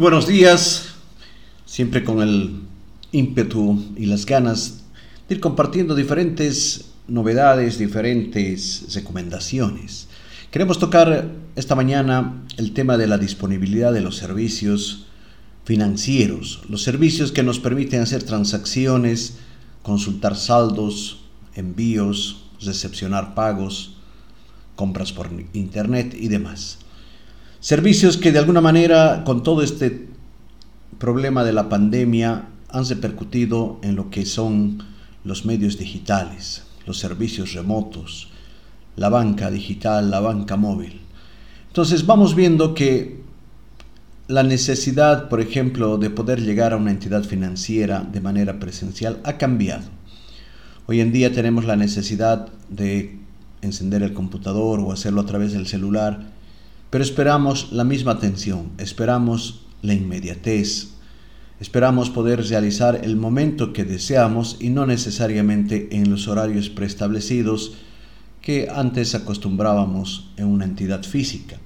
buenos días, siempre con el ímpetu y las ganas de ir compartiendo diferentes novedades, diferentes recomendaciones. Queremos tocar esta mañana el tema de la disponibilidad de los servicios financieros, los servicios que nos permiten hacer transacciones, consultar saldos, envíos, recepcionar pagos, compras por internet y demás. Servicios que de alguna manera con todo este problema de la pandemia han repercutido en lo que son los medios digitales, los servicios remotos, la banca digital, la banca móvil. Entonces vamos viendo que la necesidad, por ejemplo, de poder llegar a una entidad financiera de manera presencial ha cambiado. Hoy en día tenemos la necesidad de encender el computador o hacerlo a través del celular pero esperamos la misma atención, esperamos la inmediatez, esperamos poder realizar el momento que deseamos y no necesariamente en los horarios preestablecidos que antes acostumbrábamos en una entidad física.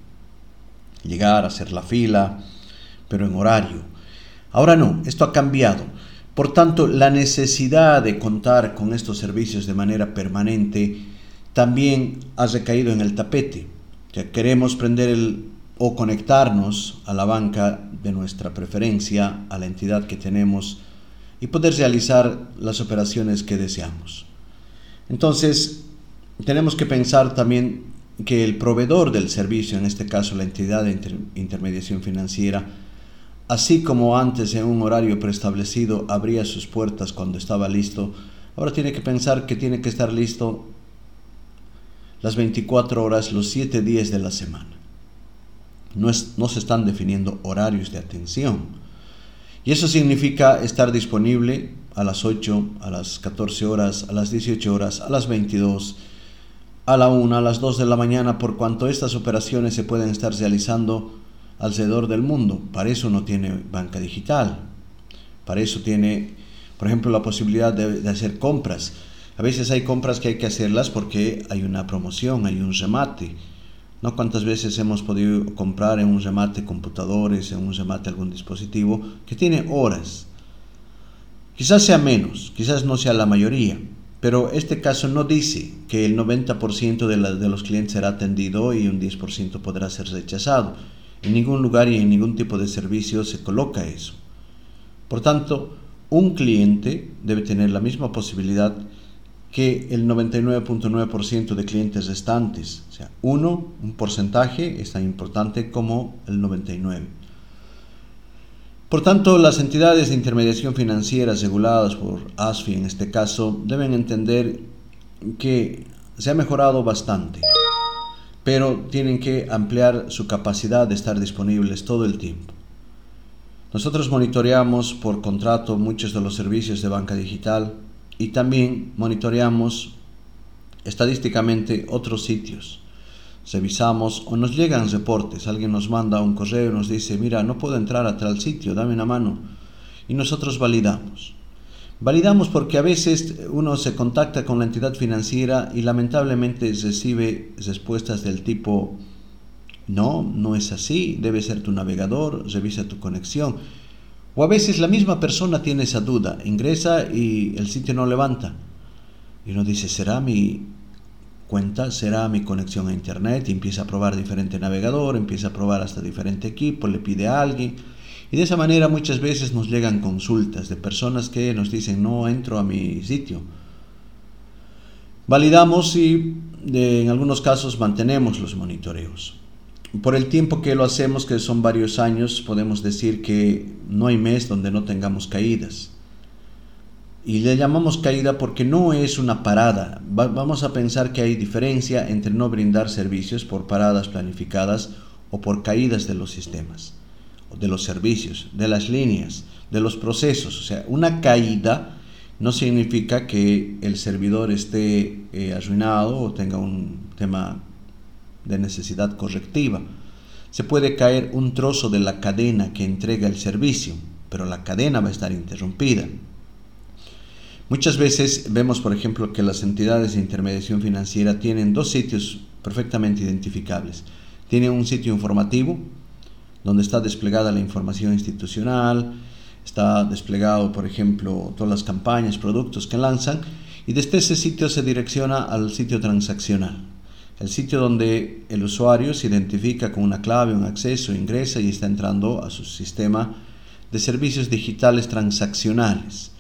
Llegar, hacer la fila, pero en horario. Ahora no, esto ha cambiado. Por tanto, la necesidad de contar con estos servicios de manera permanente también ha recaído en el tapete que queremos prender el o conectarnos a la banca de nuestra preferencia, a la entidad que tenemos y poder realizar las operaciones que deseamos. Entonces, tenemos que pensar también que el proveedor del servicio, en este caso la entidad de intermediación financiera, así como antes en un horario preestablecido abría sus puertas cuando estaba listo, ahora tiene que pensar que tiene que estar listo las 24 horas, los 7 días de la semana. No, no se están definiendo horarios de atención. Y eso significa estar disponible a las 8, a las 14 horas, a las 18 horas, a las 22, a la 1, a las 2 de la mañana, por cuanto estas operaciones se pueden estar realizando alrededor del mundo. Para eso no tiene banca digital. Para eso tiene, por ejemplo, la posibilidad de hacer compras. A veces hay compras que hay que hacerlas porque hay una promoción, hay un remate. ¿No? ¿Cuántas veces hemos podido comprar en un remate computadores, en un remate algún dispositivo que tiene horas? Quizás sea menos, quizás no sea la mayoría, pero este caso no dice que el 90% de, de los clientes será atendido y un 10% podrá ser rechazado. En ningún lugar y en ningún tipo de servicio se coloca eso. Por tanto, un cliente debe tener la misma posibilidad que el 99.9% de clientes restantes. O sea, uno, un porcentaje es tan importante como el 99%. Por tanto, las entidades de intermediación financiera reguladas por ASFI en este caso deben entender que se ha mejorado bastante, pero tienen que ampliar su capacidad de estar disponibles todo el tiempo. Nosotros monitoreamos por contrato muchos de los servicios de banca digital y también monitoreamos estadísticamente otros sitios. Revisamos o nos llegan reportes, alguien nos manda un correo y nos dice, mira, no puedo entrar a tal sitio, dame una mano. Y nosotros validamos. Validamos porque a veces uno se contacta con la entidad financiera y lamentablemente recibe respuestas del tipo, no, no es así, debe ser tu navegador, revisa tu conexión. O a veces la misma persona tiene esa duda, ingresa y el sitio no levanta. Y uno dice, ¿será mi cuenta? ¿Será mi conexión a internet? Y empieza a probar diferente navegador, empieza a probar hasta diferente equipo, le pide a alguien. Y de esa manera muchas veces nos llegan consultas de personas que nos dicen, no entro a mi sitio. Validamos y en algunos casos mantenemos los monitoreos. Por el tiempo que lo hacemos, que son varios años, podemos decir que no hay mes donde no tengamos caídas. Y le llamamos caída porque no es una parada. vamos a pensar que hay diferencia entre no brindar servicios por paradas planificadas o por caídas de los sistemas, de los servicios, de las líneas, de los procesos. O sea, una caída no significa que el servidor esté eh, arruinado o tenga un tema de necesidad correctiva. Se puede caer un trozo de la cadena que entrega el servicio, pero la cadena va a estar interrumpida. Muchas veces vemos, por ejemplo, que las entidades de intermediación financiera tienen dos sitios perfectamente identificables. Tienen un sitio informativo donde está desplegada la información institucional, está desplegado, por ejemplo, todas las campañas, productos que lanzan, y desde ese sitio se direcciona al sitio transaccional, el sitio donde el usuario se identifica con una clave, un acceso, ingresa y está entrando a su sistema de servicios digitales transaccionales.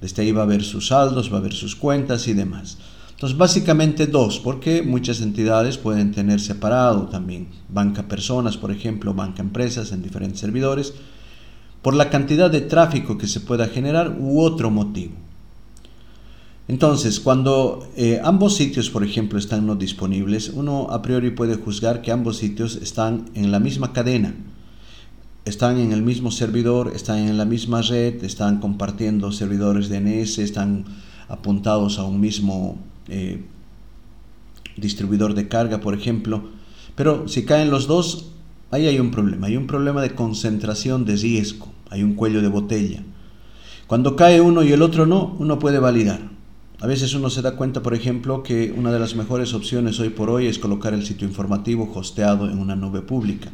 Desde ahí va a ver sus saldos, va a ver sus cuentas y demás. Entonces, básicamente dos, porque muchas entidades pueden tener separado también banca personas, por ejemplo, banca empresas en diferentes servidores, por la cantidad de tráfico que se pueda generar u otro motivo. Entonces, cuando eh, ambos sitios, por ejemplo, están no disponibles, uno a priori puede juzgar que ambos sitios están en la misma cadena, están en el mismo servidor, están en la misma red, están compartiendo servidores DNS, están apuntados a un mismo eh, distribuidor de carga, por ejemplo. Pero si caen los dos, ahí hay un problema. Hay un problema de concentración de riesgo. Hay un cuello de botella. Cuando cae uno y el otro no, uno puede validar. A veces uno se da cuenta, por ejemplo, que una de las mejores opciones hoy por hoy es colocar el sitio informativo hosteado en una nube pública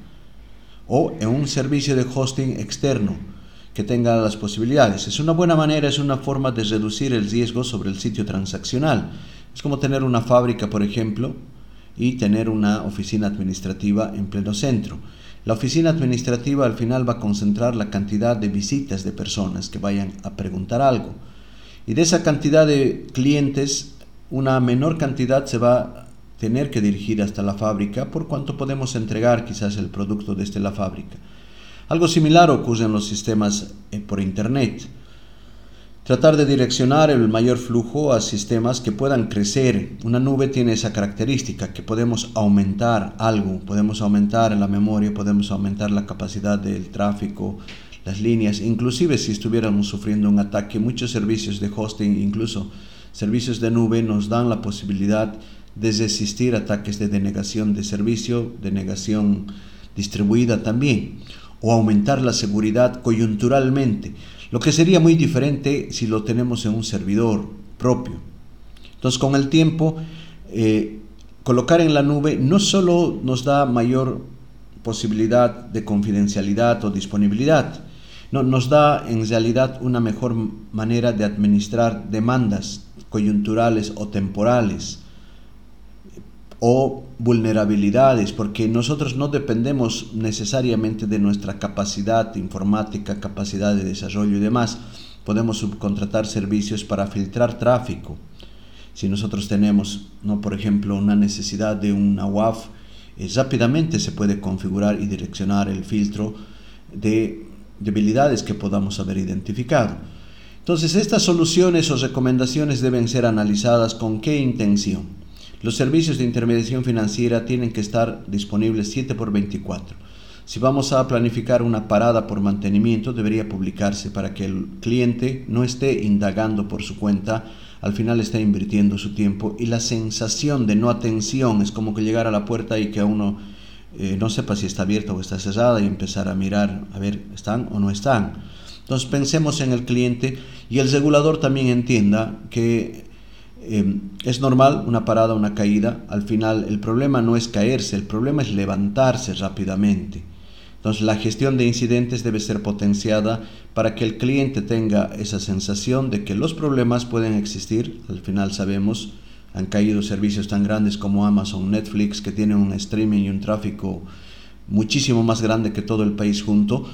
o en un servicio de hosting externo que tenga las posibilidades. Es una buena manera, es una forma de reducir el riesgo sobre el sitio transaccional. Es como tener una fábrica, por ejemplo, y tener una oficina administrativa en pleno centro. La oficina administrativa al final va a concentrar la cantidad de visitas de personas que vayan a preguntar algo. Y de esa cantidad de clientes, una menor cantidad se va a tener que dirigir hasta la fábrica por cuanto podemos entregar quizás el producto desde la fábrica. Algo similar ocurre en los sistemas eh, por Internet. Tratar de direccionar el mayor flujo a sistemas que puedan crecer. Una nube tiene esa característica, que podemos aumentar algo, podemos aumentar la memoria, podemos aumentar la capacidad del tráfico, las líneas, inclusive si estuviéramos sufriendo un ataque, muchos servicios de hosting, incluso servicios de nube, nos dan la posibilidad de resistir ataques de denegación de servicio, denegación distribuida también, o aumentar la seguridad coyunturalmente. Lo que sería muy diferente si lo tenemos en un servidor propio. Entonces, con el tiempo, eh, colocar en la nube no solo nos da mayor posibilidad de confidencialidad o disponibilidad, no, nos da en realidad una mejor manera de administrar demandas coyunturales o temporales o vulnerabilidades, porque nosotros no dependemos necesariamente de nuestra capacidad informática, capacidad de desarrollo y demás. Podemos subcontratar servicios para filtrar tráfico. Si nosotros tenemos, no, por ejemplo, una necesidad de una WAF, eh, rápidamente se puede configurar y direccionar el filtro de debilidades que podamos haber identificado. Entonces, estas soluciones o recomendaciones deben ser analizadas con qué intención los servicios de intermediación financiera tienen que estar disponibles 7 por 24. Si vamos a planificar una parada por mantenimiento, debería publicarse para que el cliente no esté indagando por su cuenta, al final está invirtiendo su tiempo y la sensación de no atención es como que llegar a la puerta y que a uno eh, no sepa si está abierta o está cerrada y empezar a mirar a ver están o no están. Entonces pensemos en el cliente y el regulador también entienda que Em, es normal una parada, una caída. Al final el problema no es caerse, el problema es levantarse rápidamente. Entonces la gestión de incidentes debe ser potenciada para que el cliente tenga esa sensación de que los problemas pueden existir. Al final sabemos, han caído servicios tan grandes como Amazon, Netflix, que tienen un streaming y un tráfico muchísimo más grande que todo el país junto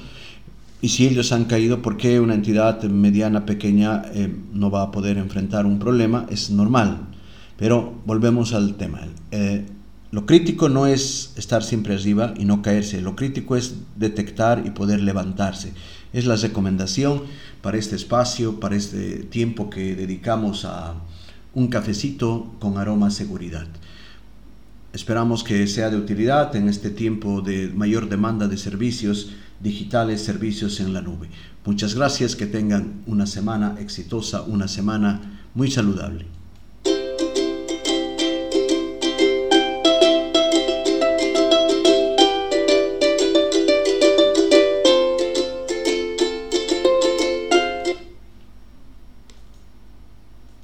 y si ellos han caído, ¿por qué una entidad mediana, pequeña, eh, no va a poder enfrentar un problema? Es normal. Pero volvemos al tema. Eh, lo crítico no es estar siempre arriba y no caerse. Lo crítico es detectar y poder levantarse. Es la recomendación para este espacio, para este tiempo que dedicamos a un cafecito con aroma a seguridad. Esperamos que sea de utilidad en este tiempo de mayor demanda de servicios digitales, servicios en la nube. Muchas gracias, que tengan una semana exitosa, una semana muy saludable.